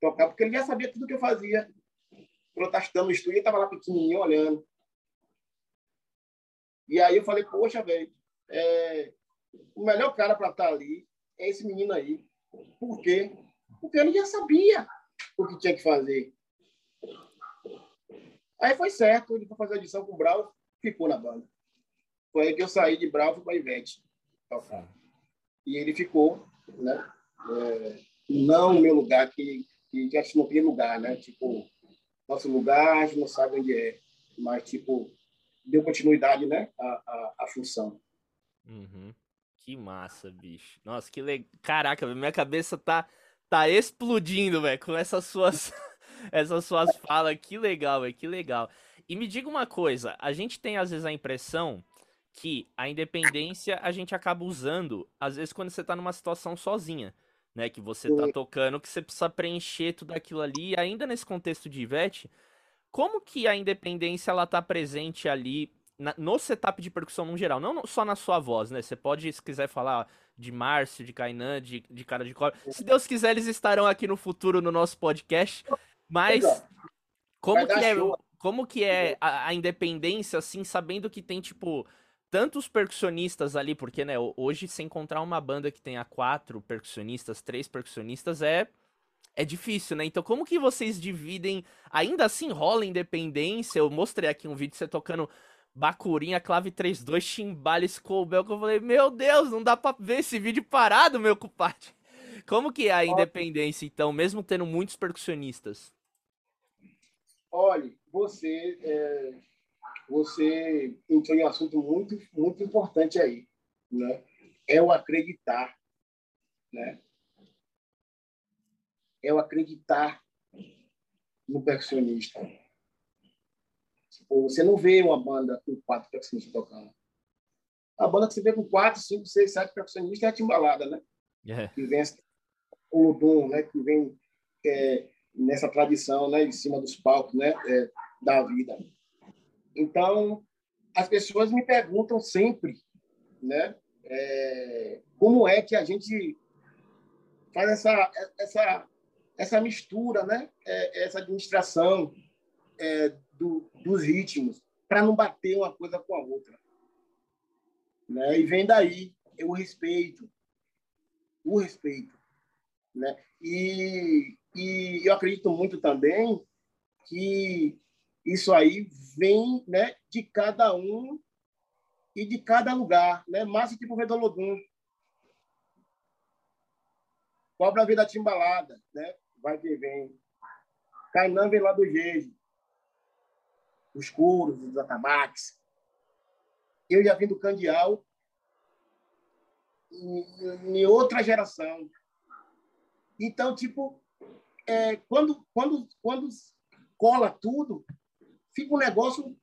tocar porque ele já sabia tudo que eu fazia. Estava no estúdio, estava lá pequenininho olhando. E aí eu falei, poxa, velho, é, o melhor cara para estar tá ali é esse menino aí. Por quê? Porque ele já sabia o que tinha que fazer. Aí foi certo, ele foi fazer a edição com o Brau, ficou na banda. Foi aí que eu saí de Brau para Ivete. E ele ficou, né? É, não no meu lugar, que, que a gente não tem lugar, né? Tipo, nosso lugar a gente não sabe onde é. Mas, tipo, deu continuidade, né, à, à, à função. Uhum. Que massa, bicho. Nossa, que legal. Caraca, minha cabeça tá, tá explodindo, velho, com essas suas, <laughs> essas suas falas. Que legal, velho, que legal. E me diga uma coisa, a gente tem às vezes a impressão que a independência a gente acaba usando, às vezes, quando você tá numa situação sozinha, né? Que você tá tocando, que você precisa preencher tudo aquilo ali. E ainda nesse contexto de Ivete, como que a independência ela tá presente ali na, no setup de percussão no geral? Não só na sua voz, né? Você pode, se quiser falar de Márcio, de Kainan, de, de cara de cor. Se Deus quiser, eles estarão aqui no futuro no nosso podcast. Mas como que é, como que é a, a independência, assim, sabendo que tem, tipo, tantos percussionistas ali, porque, né, hoje se encontrar uma banda que tenha quatro percussionistas, três percussionistas é é difícil, né? Então, como que vocês dividem? Ainda assim rola independência? Eu mostrei aqui um vídeo você tocando Bacurinha, clave 3-2, chimbale, Scobel, que eu falei, meu Deus, não dá pra ver esse vídeo parado, meu compadre. Como que é a independência, então, mesmo tendo muitos percussionistas? Olha, você é, você entrou em um assunto muito, muito importante aí, né? É o acreditar, né? É o acreditar no percussionista. Tipo, você não vê uma banda com quatro percussionistas tocando. A banda que você vê com quatro, cinco, seis, sete percussionistas é a timbalada, né? Yeah. Que vem o Ludum, né? Que vem é, nessa tradição, né? Em cima dos palcos, né? É, da vida. Então, as pessoas me perguntam sempre, né? É, como é que a gente faz essa essa essa mistura, né? É, essa administração é, do, dos ritmos para não bater uma coisa com a outra, né? E vem daí o respeito, o respeito, né? E, e eu acredito muito também que isso aí vem né, de cada um e de cada lugar. Né? Massa tipo Vedolodum. Cobra veio da Timbalada, né? vai que vem. Kainan vem lá do Jeje. Os Curos, os Atabaques. Eu já vim do Candial em, em outra geração. Então, tipo, é, quando, quando, quando cola tudo, fica um negócio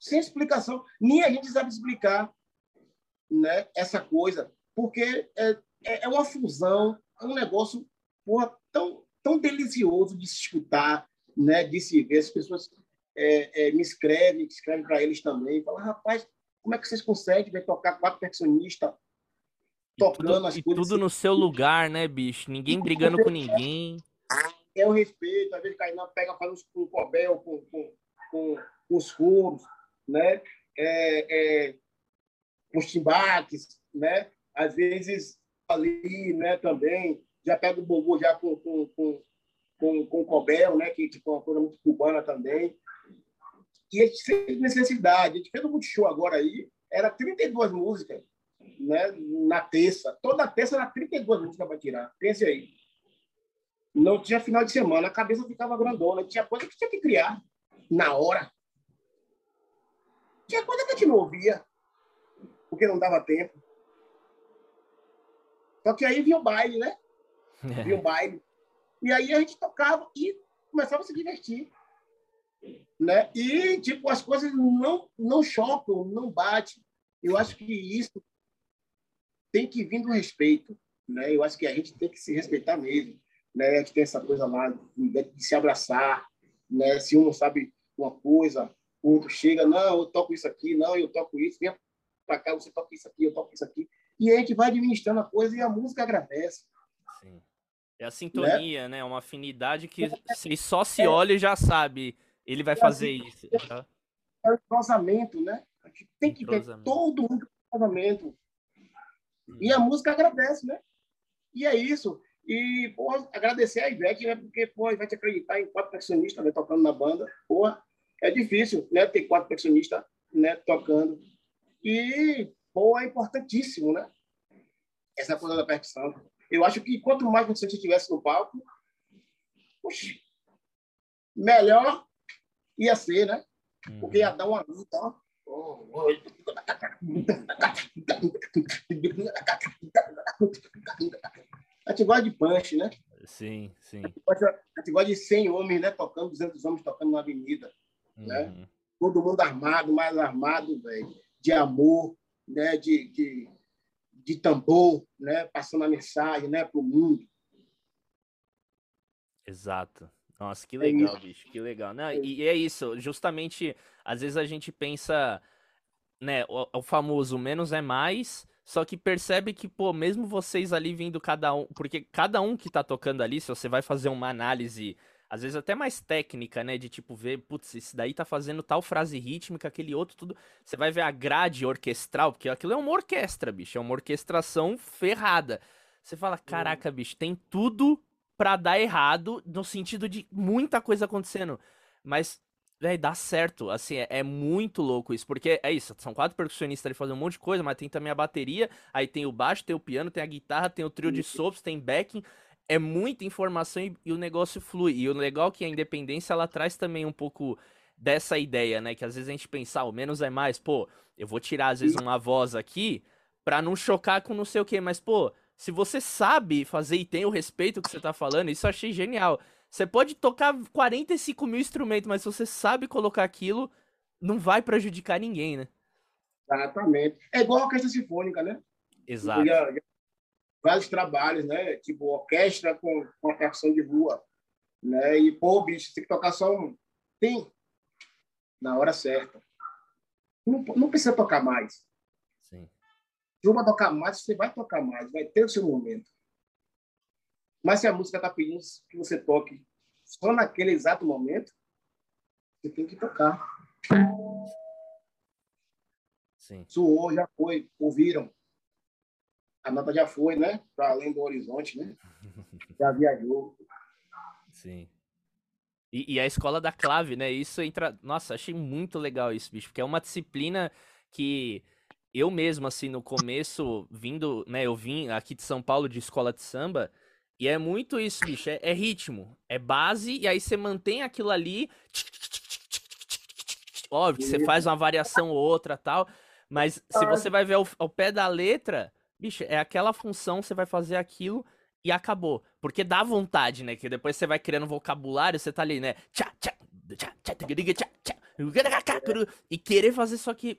sem explicação. Nem a gente sabe explicar né, essa coisa, porque é, é, é uma fusão, é um negócio porra, tão, tão delicioso de se escutar, né, de se ver. As pessoas é, é, me escrevem, escrevem para eles também, falam, rapaz, como é que vocês conseguem ver, tocar quatro percussionistas tocando tudo, as coisas? tudo no seu lugar, né, bicho? Ninguém brigando com ninguém. É o respeito, às vezes Kainan pega, faz um cobel com, com, com, os furos, né? É, é, os timbaques, né? Às vezes ali, né? Também já pega o bobo já com com, com, com, com cobel, né? Que tipo uma coisa muito cubana também. E a gente fez necessidade. A gente fez um multishow agora aí. Era 32 músicas, né? Na terça. Toda terça era 32 músicas para tirar. Pense aí. Não tinha final de semana, a cabeça ficava grandona. Tinha coisa que tinha que criar na hora. Tinha coisa que a gente não ouvia, porque não dava tempo. Só que aí vinha o baile, né? É. Vinha o baile. E aí a gente tocava e começava a se divertir. Né? E, tipo, as coisas não, não chocam, não batem. Eu acho que isso tem que vir do respeito. Né? Eu acho que a gente tem que se respeitar mesmo. Né? A gente tem essa coisa lá de se abraçar. Né? Se um não sabe uma coisa, o outro chega, não, eu toco isso aqui, não, eu toco isso, vem para cá, você toca isso aqui, eu toco isso aqui. E a gente vai administrando a coisa e a música agradece. Sim. É a sintonia, né? né? Uma afinidade que se só se olha e já sabe, ele vai é fazer assim, isso. É o cruzamento, né? A gente tem que ter todo mundo cruzamento. E a música agradece, né? E é isso. E, pô, agradecer a Ivete, né? Porque, pô, a Ivete acreditar em quatro percussionistas né, tocando na banda, pô, é difícil, né? Ter quatro percussionistas, né? Tocando. E, pô, é importantíssimo, né? Essa coisa da percussão. Eu acho que quanto mais você estivesse no palco, puxa, melhor ia ser, né? Porque ia dar uma luta, ó. A gente gosta de punch, né? Sim, sim. A gente gosta de 100 homens, né? Tocando, 200 homens tocando na avenida? Uhum. né? Todo mundo armado, mais armado, velho. De amor, né? De, de, de tambor, né? Passando a mensagem, né? Para o mundo. Exato. Nossa, que é legal, é bicho, que legal. Não, é. e é isso, justamente, às vezes a gente pensa, né, o, o, famoso menos é mais, só que percebe que, pô, mesmo vocês ali vindo cada um, porque cada um que tá tocando ali, se você vai fazer uma análise, às vezes até mais técnica, né, de tipo ver, putz, esse daí tá fazendo tal frase rítmica, aquele outro, tudo, você vai ver a grade orquestral, porque aquilo é uma orquestra, bicho, é uma orquestração ferrada. Você fala, caraca, bicho, tem tudo pra dar errado, no sentido de muita coisa acontecendo. Mas, velho, dá certo. Assim, é, é, muito louco isso. Porque é isso, são quatro percussionistas ali fazendo um monte de coisa, mas tem também a bateria, aí tem o baixo, tem o piano, tem a guitarra, tem o trio de sopros, tem backing. É muita informação e, e o negócio flui. E o legal é que a independência, ela traz também um pouco dessa ideia, né? Que às vezes a gente pensa, ah, o menos é mais. Pô, eu vou tirar às vezes uma voz aqui pra não chocar com não sei o que, mas, pô se você sabe fazer e tem o respeito que você tá falando, isso eu achei genial. Você pode tocar 45 mil instrumentos, mas se você sabe colocar aquilo, não vai prejudicar ninguém, né? Exatamente. É igual a orquestra sinfônica, né? Exato. Já, já, vários trabalhos, né? Tipo orquestra com, com a percussão de rua. Né? E, pô, bicho, tem que tocar só um. Tem. Na hora certa. Não, não precisa tocar mais. Se uma tocar mais, você vai tocar mais, vai ter o seu momento. Mas se a música está pedindo que você toque só naquele exato momento, você tem que tocar. Sim. Suou, já foi, ouviram. A nota já foi, né? Para além do horizonte, né? Já viajou. <laughs> Sim. E, e, a escola da clave, né? Isso entra. Nossa, achei muito legal isso, bicho, porque é uma disciplina que eu mesmo, assim, no começo, vindo, né, eu vim aqui de São Paulo de escola de samba, e é muito isso, bicho, é, é ritmo, é base, e aí você mantém aquilo ali, óbvio que você faz uma variação ou outra tal, mas se você vai ver ao, ao pé da letra, bicho, é aquela função, você vai fazer aquilo e acabou. Porque dá vontade, né? Que depois você vai criando vocabulário, você tá ali, né? E querer fazer só que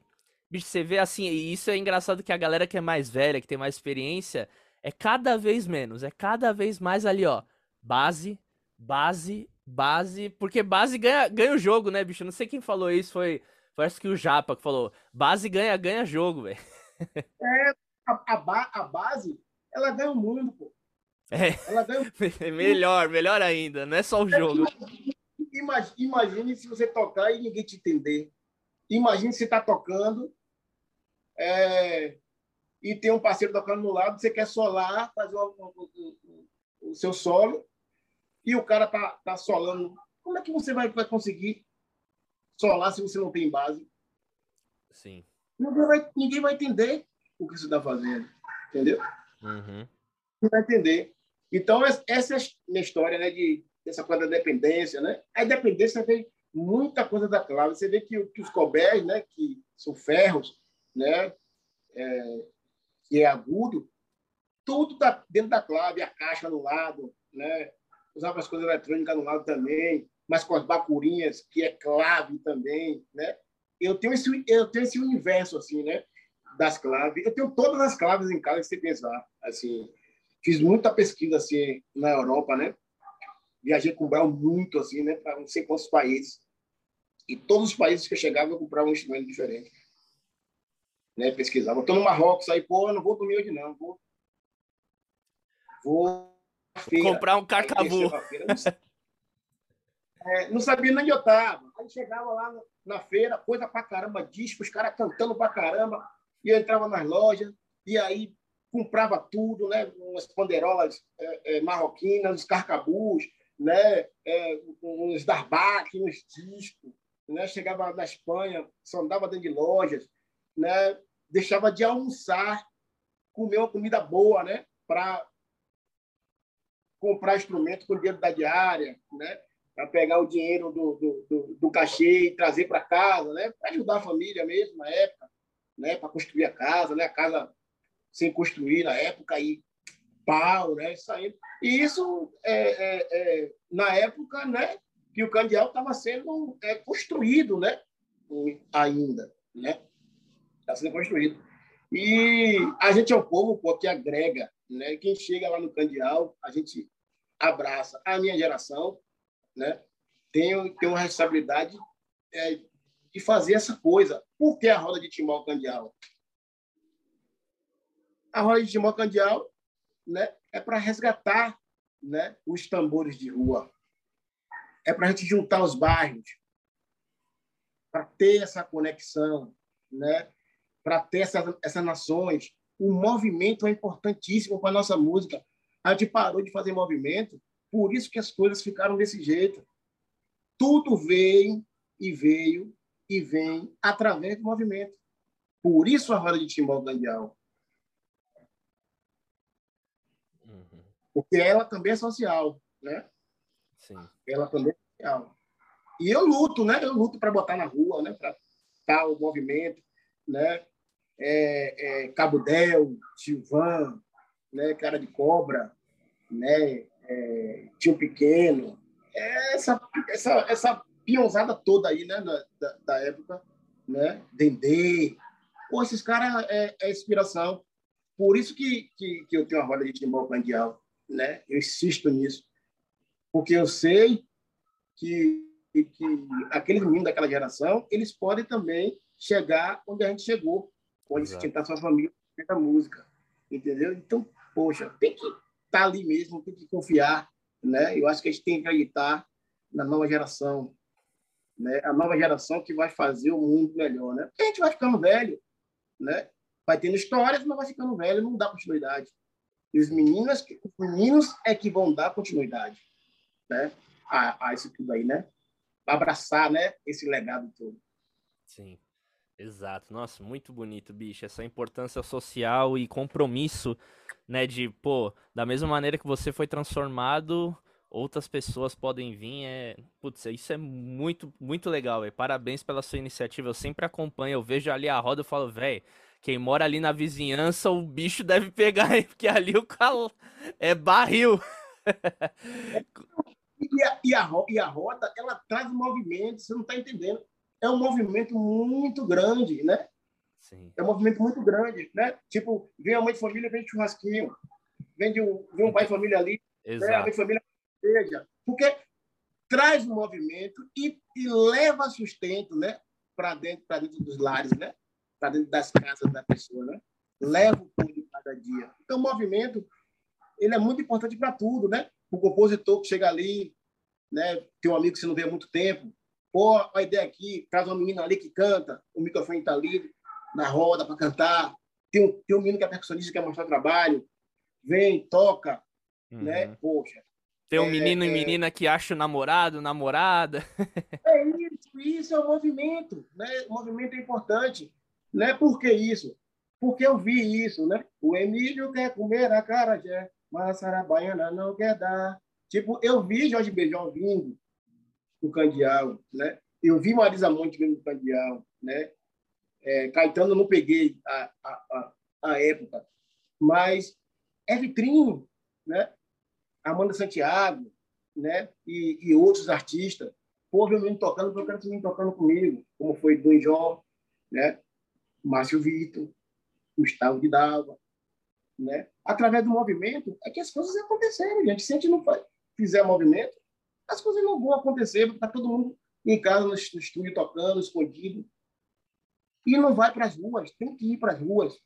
Bicho, você vê assim, e isso é engraçado que a galera que é mais velha, que tem mais experiência, é cada vez menos, é cada vez mais ali, ó. Base, base, base. Porque base ganha, ganha o jogo, né, bicho? Não sei quem falou isso, foi. Acho que o Japa que falou. Base ganha, ganha jogo, velho. É, a, a, ba a, base, ela ganha o mundo, pô. É. Ela ganha <laughs> melhor, melhor ainda, não é só o jogo. Imagine, imagine se você tocar e ninguém te entender. Imagine se tá tocando é, e tem um parceiro tocando no lado, você quer solar, fazer o, o, o, o seu solo, e o cara tá, tá solando. Como é que você vai, vai conseguir solar se você não tem base? Sim. Ninguém vai, ninguém vai entender o que você está fazendo, entendeu? Uhum. Não vai entender. Então, essa é a minha história, né, de, dessa coisa da dependência, né? A dependência vem muita coisa da clave. Você vê que, que os cobés, né, que são ferros, né? É, que é agudo, tudo está dentro da clave, a caixa no lado, né? Usava as coisas eletrônicas no lado também, mas com as bacurinhas, que é clave também, né? Eu tenho esse, eu tenho esse universo, assim, né? Das claves. Eu tenho todas as claves em casa, se pensar. Assim, fiz muita pesquisa, assim, na Europa, né? Viajei com o Brau muito, assim, né? Para não sei quantos países. E todos os países que eu chegava, eu comprava um instrumento diferente né, pesquisava. Estou no Marrocos, aí, pô, não vou dormir hoje, não. Vou. Vou. Comprar um carcavu. É, não sabia nem onde eu estava. Aí chegava lá na feira, coisa pra caramba, disco, os caras cantando pra caramba. E eu entrava nas lojas, e aí comprava tudo, né? Umas panderolas é, é, marroquinas, os carcabus, né? É, uns darbaques, uns discos. Né? Chegava na Espanha, só andava dentro de lojas, né? deixava de almoçar, comer uma comida boa, né? Para comprar instrumento com o dinheiro da diária, né? para pegar o dinheiro do, do, do, do cachê e trazer para casa, né? Para ajudar a família mesmo na época, né? Para construir a casa, né? A casa sem construir na época aí pau, né? Saindo. E isso é, é, é, na época, né? Que o candial estava sendo é, construído, né? Ainda, né? Está sendo construído. E a gente é um povo pô, que agrega, né? Quem chega lá no candial, a gente abraça. A minha geração, né? Tem, tem uma responsabilidade é, de fazer essa coisa. Por que a roda de timbal candial? A roda de timbal candial né, é para resgatar né, os tambores de rua. É para a gente juntar os bairros, para ter essa conexão, né, para ter essa, essas nações. O movimento é importantíssimo para a nossa música. A gente parou de fazer movimento, por isso que as coisas ficaram desse jeito. Tudo veio e veio e vem através do movimento. Por isso a roda de timbal mundial. porque ela também é social, né? Sim. Ela também é social. E eu luto, né? Eu luto para botar na rua, né? Para o movimento, né? É, é, Cabo Del, Silvan, né? Cara de Cobra, né? É, Tio Pequeno, essa essa essa pionzada toda aí, né? Da, da, da época, né? Dendê, pô, esses caras é, é, inspiração. Por isso que, que, que eu tenho uma roda de timbal candial né? Eu insisto nisso, porque eu sei que, que aqueles meninos daquela geração eles podem também chegar onde a gente chegou, onde Exato. sustentar sua família da música, entendeu? Então, poxa, tem que estar tá ali mesmo, tem que confiar, né? Eu acho que a gente tem que acreditar na nova geração, né? A nova geração que vai fazer o mundo melhor, né? Porque a gente vai ficando velho, né? Vai tendo histórias, mas vai ficando velho, não dá continuidade. E os meninos, os meninos é que vão dar continuidade né, a, a isso tudo aí, né? Abraçar né, esse legado todo. Sim. Exato, nossa, muito bonito, bicho. Essa importância social e compromisso, né? De, pô, da mesma maneira que você foi transformado, outras pessoas podem vir. É... Putz, isso é muito, muito legal, velho. Parabéns pela sua iniciativa. Eu sempre acompanho, eu vejo ali a roda e falo, velho, quem mora ali na vizinhança, o bicho deve pegar, hein? <laughs> Porque ali o cal... é barril. <laughs> E a, e, a, e a roda, ela traz movimento, você não está entendendo. É um movimento muito grande, né? Sim. É um movimento muito grande, né? Tipo, vem a mãe de família, vem churrasquinho, vem, de um, vem um pai de família ali, Exato. Né? Seja. Porque traz um movimento e, e leva sustento, né? Para dentro, dentro dos lares, né? para dentro das casas da pessoa, né? Leva o pão de cada dia. Então, o movimento ele é muito importante para tudo, né? O compositor que chega ali, né? Tem um amigo que você não vê há muito tempo. Pô, a ideia aqui, traz uma menina ali que canta, o microfone está ali na roda para cantar. Tem um, tem um menino que é percussionista que quer mostrar trabalho. Vem, toca, uhum. né? Poxa. Tem um é, menino é, e menina que acha o namorado, namorada. <laughs> É isso, isso é o movimento, né? O movimento é importante. Né? Por que isso? Porque eu vi isso, né? O Emílio quer comer a carajé, mas a Sarabaiana não quer dar. Tipo, eu vi Jorge Beijão vindo do Candial, né? Eu vi Marisa Monte vindo do Candial, né? É, Caetano não peguei a, a, a, a época, mas é vitrine, né? Amanda Santiago, né? E, e outros artistas. Pô, viu menino tocando, quero menino tocando comigo, como foi do João, né? Márcio Vitor, Gustavo de Dava, né? Através do movimento é que as coisas aconteceram, gente. Se a gente não fizer movimento, as coisas não vão acontecer, porque está todo mundo em casa, no estúdio, tocando, escondido. E não vai para as ruas, tem que ir para as ruas.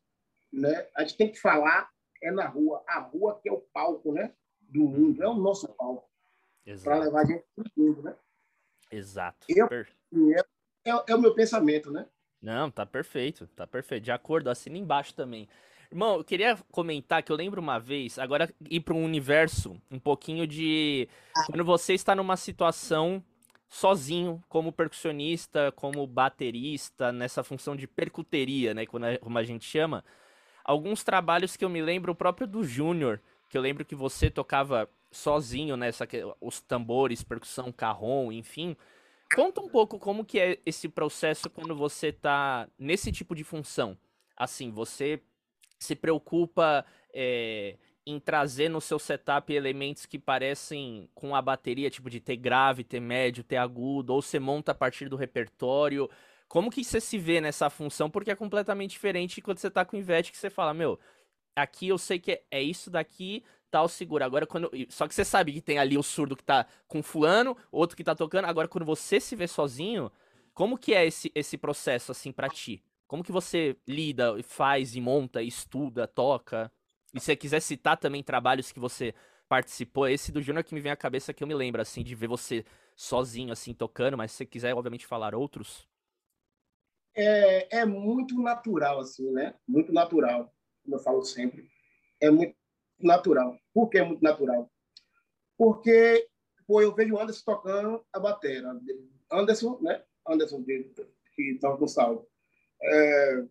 Né? A gente tem que falar é na rua. A rua que é o palco né? Do mundo, é o nosso palco. Para levar a gente para o mundo. Né? Exato. Eu, é, é, é o meu pensamento, né? Não, tá perfeito, tá perfeito. De acordo, assina embaixo também. Irmão, eu queria comentar que eu lembro uma vez, agora ir para um universo um pouquinho de quando você está numa situação sozinho, como percussionista, como baterista, nessa função de percuteria, né, como a gente chama. Alguns trabalhos que eu me lembro, o próprio do Júnior, que eu lembro que você tocava sozinho nessa os tambores, percussão, carrom, enfim. Conta um pouco como que é esse processo quando você tá nesse tipo de função. Assim, você se preocupa é, em trazer no seu setup elementos que parecem com a bateria, tipo de ter grave, ter médio, ter agudo, ou você monta a partir do repertório. Como que você se vê nessa função? Porque é completamente diferente quando você tá com o Ivete, que você fala, meu, aqui eu sei que é, é isso daqui, tal, segura. Agora, quando. Só que você sabe que tem ali o surdo que tá com fulano, outro que tá tocando. Agora, quando você se vê sozinho, como que é esse, esse processo, assim, para ti? Como que você lida, faz e monta, estuda, toca? E se você quiser citar também trabalhos que você participou, esse do Júnior que me vem à cabeça que eu me lembro, assim, de ver você sozinho, assim, tocando, mas se você quiser, obviamente, falar outros. É, é muito natural, assim, né? Muito natural, como eu falo sempre. É muito natural. Por que é muito natural? Porque pô, eu vejo o Anderson tocando a bateria. Anderson, né? Anderson, que toca com salvo. É,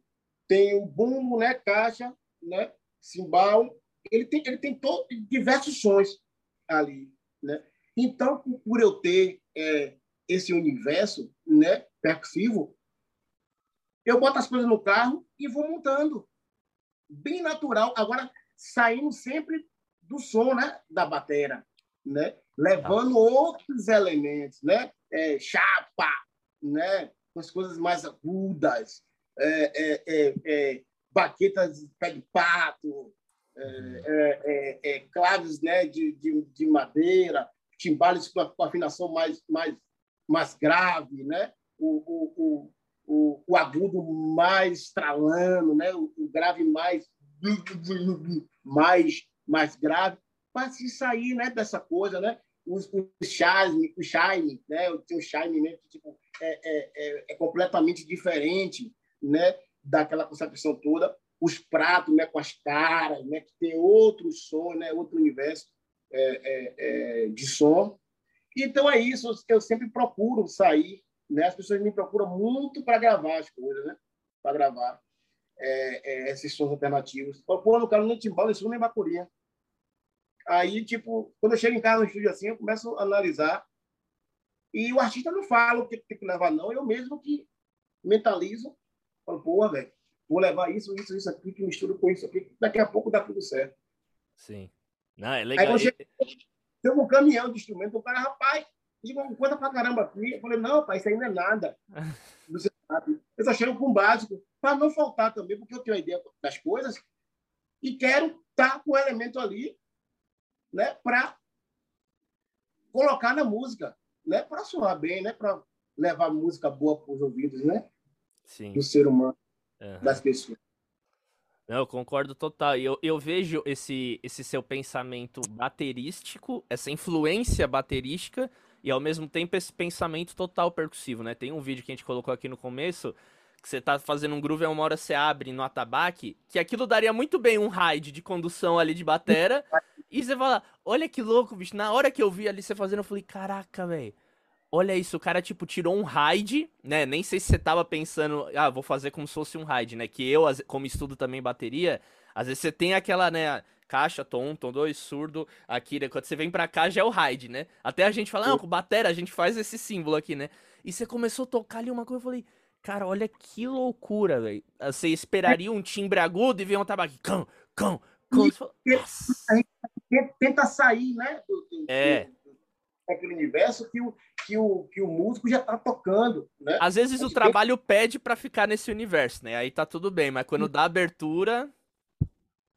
tem o bumbo, né? Caixa, né? Cimbal. Ele tem, ele tem todo, diversos sons ali, né? Então, por eu ter é, esse universo, né? Percussivo, eu boto as coisas no carro e vou montando. Bem natural. Agora, saindo sempre do som né, da bateria, né? levando outros elementos, né? É, chapa, né? as coisas mais agudas, é, é, é, é baquetas de pé de pato, é, claves né? de, de, de madeira, timbales com afinação mais, mais, mais grave, né? o, o, o, o, o agudo mais estralando, né? o, o grave mais mais, mais grave, para se sair né, dessa coisa, né? Os, shine, o shine, né? O teu shine né, que, tipo, é, é, é, é, completamente diferente, né? Daquela concepção toda. Os pratos, né? Com as caras, né? Que tem outro som, né? Outro universo é, é, é, de som. Então é isso. Eu sempre procuro sair, né? As pessoas me procuram muito para gravar as coisas, né? Para gravar é, é, esses sons alternativos. Pô, no cara, no timbal, isso nem bacurinha. Aí, tipo, quando eu chego em casa no estúdio assim, eu começo a analisar e o artista não fala o que tem que levar, não. Eu mesmo que mentalizo. Falo, pô, velho, vou levar isso, isso, isso aqui, que misturo com isso aqui. Daqui a pouco dá tudo certo. Sim. Não, é legal. Aí, chego, tem um caminhão de instrumento, o cara, rapaz, digo, coisa pra caramba aqui. Eu falei, não, pai, isso não é nada. <laughs> Você sabe. Eu só chego com o básico para não faltar também, porque eu tenho a ideia das coisas e quero estar tá com o elemento ali né, para colocar na música, né, para soar bem, né, para levar música boa para os ouvidos né, Sim. do ser humano, uhum. das pessoas. Não, eu concordo total. Eu, eu vejo esse, esse seu pensamento baterístico, essa influência baterística, e ao mesmo tempo esse pensamento total percussivo, né? Tem um vídeo que a gente colocou aqui no começo, que você tá fazendo um groove, uma hora você abre no atabaque, que aquilo daria muito bem um ride de condução ali de batera. e você fala, olha que louco, bicho. Na hora que eu vi ali você fazendo, eu falei, caraca, velho. Olha isso, o cara, tipo, tirou um ride, né? Nem sei se você tava pensando, ah, vou fazer como se fosse um ride, né? Que eu, como estudo também bateria, às vezes você tem aquela, né? Caixa, tom, tom 2, surdo, aqui, né? Quando você vem pra cá já é o ride, né? Até a gente fala, não, com batera a gente faz esse símbolo aqui, né? E você começou a tocar ali uma coisa, eu falei, Cara, olha que loucura, velho. Você esperaria um timbre agudo e ver um tabaco. Cão, cão, cão. A gente tenta sair, né? Do, do, é. daquele universo que o, que o, que o músico já tá tocando, né? Às vezes o trabalho pede para ficar nesse universo, né? Aí tá tudo bem, mas quando dá abertura.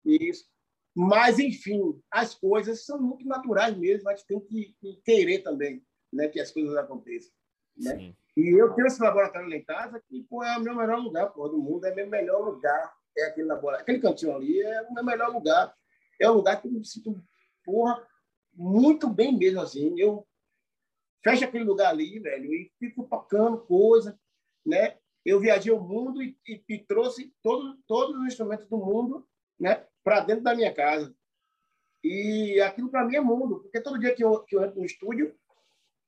Isso. Mas, enfim, as coisas são muito naturais mesmo, a gente tem que, que querer também né, que as coisas aconteçam. Né? Sim. E eu tenho esse laboratório lá em casa que pô, é o meu melhor lugar pô, do mundo, é meu melhor lugar. É aquele laboratório. Aquele cantinho ali é o meu melhor lugar. É um lugar que eu me sinto, porra, muito bem mesmo, assim. Eu fecho aquele lugar ali, velho, e fico tocando coisa, né? Eu viajei o mundo e, e, e trouxe todo, todos os instrumentos do mundo, né, para dentro da minha casa. E aquilo para mim é mundo, porque todo dia que eu, que eu entro no estúdio,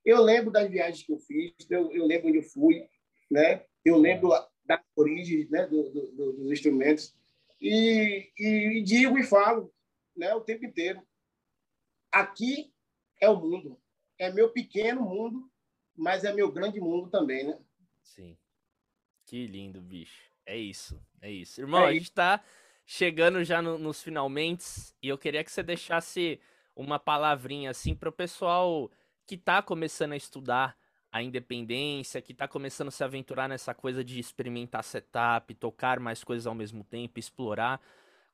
eu lembro das viagens que eu fiz, eu, eu lembro onde eu fui, né? Eu lembro da origem né, do, do, dos instrumentos e, e, digo e falo né, o tempo inteiro. aqui é o mundo. É meu pequeno mundo, mas é meu grande mundo também, né? Sim. Que lindo, bicho. É isso, é isso. Irmão, é a gente tá chegando já no, nos finalmente e eu queria que você deixasse uma palavrinha assim para o pessoal que está começando a estudar a independência, que está começando a se aventurar nessa coisa de experimentar setup, tocar mais coisas ao mesmo tempo, explorar.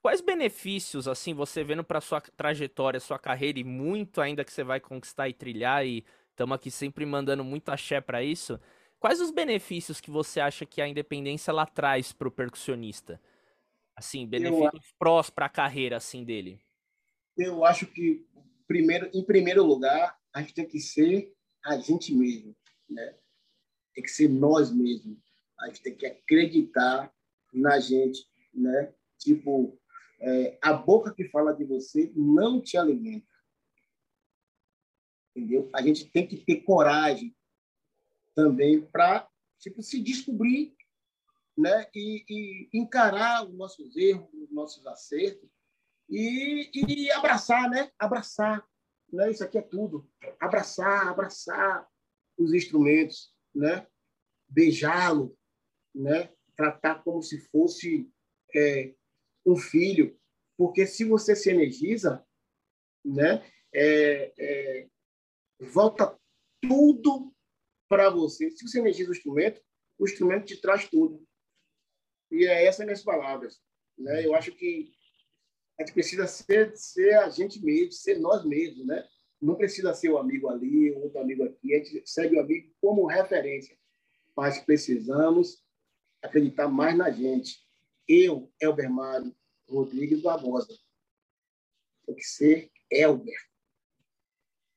Quais benefícios, assim, você vendo para sua trajetória, sua carreira e muito ainda que você vai conquistar e trilhar e estamos aqui sempre mandando muito axé para isso, quais os benefícios que você acha que a independência ela traz para o percussionista? Assim, benefícios eu, prós para a carreira assim dele. Eu acho que primeiro, em primeiro lugar, a gente tem que ser a gente mesmo, né? Tem que ser nós mesmos. A gente tem que acreditar na gente, né? Tipo, é, a boca que fala de você não te alimenta. Entendeu? A gente tem que ter coragem também para tipo se descobrir, né? E, e, encarar os nossos erros, os nossos acertos e, e abraçar, né? Abraçar, né? Isso aqui é tudo. Abraçar, abraçar os instrumentos, né? Beijá-lo, né? Tratar como se fosse é, um filho, porque se você se energiza, né? É, é, volta tudo para você. Se você energiza o instrumento, o instrumento te traz tudo. E é essas minhas palavras. Né? Eu acho que a gente precisa ser, ser a gente mesmo, ser nós mesmos, né? Não precisa ser o um amigo ali, outro amigo aqui. A gente segue o amigo como referência. Mas precisamos acreditar mais na gente. Eu, Elber Mário Rodrigues Barbosa, tem que ser Elber.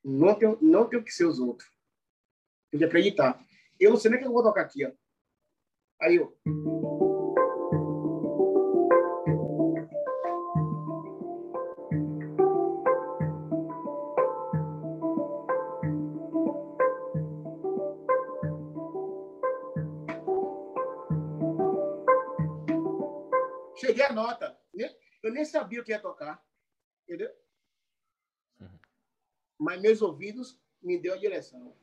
Não tenho, não tenho que ser os outros. Tem que acreditar. Eu não sei nem o que eu vou tocar aqui. Ó. Aí, ó. Nem sabia o que ia tocar. Entendeu? Uhum. Mas meus ouvidos me deu a direção.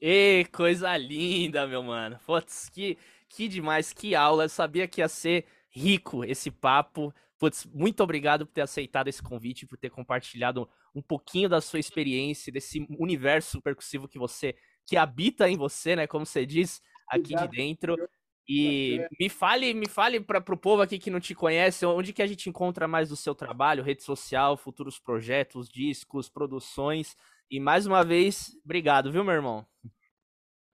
E coisa linda, meu mano. Putz, que, que demais, que aula. Eu sabia que ia ser rico esse papo. Putz, muito obrigado por ter aceitado esse convite, por ter compartilhado um pouquinho da sua experiência, desse universo percussivo que você, que habita em você, né? Como você diz, aqui obrigado. de dentro. E me fale, me fale para o povo aqui que não te conhece, onde que a gente encontra mais do seu trabalho, rede social, futuros projetos, discos, produções. E mais uma vez, obrigado, viu, meu irmão?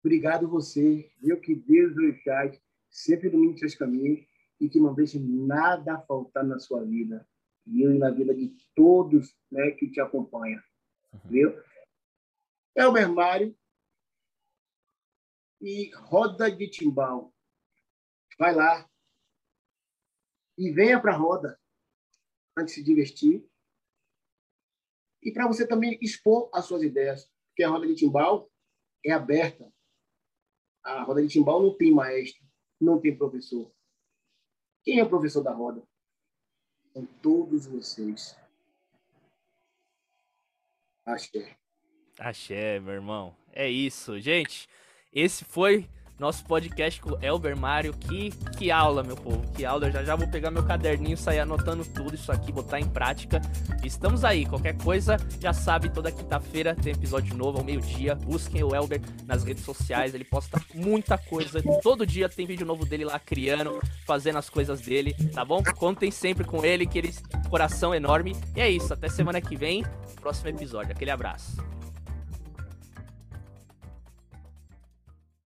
Obrigado você, viu que Deus o chat sempre ilumine seus caminhos e que não deixe nada faltar na sua vida? E na vida de todos né, que te acompanham, uhum. viu? É o Mário e Roda de Timbal vai lá e venha para a roda antes de se divertir e para você também expor as suas ideias, porque a roda de timbal é aberta. A roda de timbal não tem maestro, não tem professor. Quem é o professor da roda? São todos vocês. Axé. Axé, meu irmão. É isso, gente. Esse foi nosso podcast com o Elber Mário. Que, que aula, meu povo, que aula. Eu já já vou pegar meu caderninho, sair anotando tudo isso aqui, botar em prática. Estamos aí, qualquer coisa, já sabe, toda quinta-feira tem episódio novo ao meio-dia. Busquem o Elber nas redes sociais, ele posta muita coisa. Todo dia tem vídeo novo dele lá criando, fazendo as coisas dele, tá bom? Contem sempre com ele, que ele coração enorme. E é isso, até semana que vem, próximo episódio. Aquele abraço.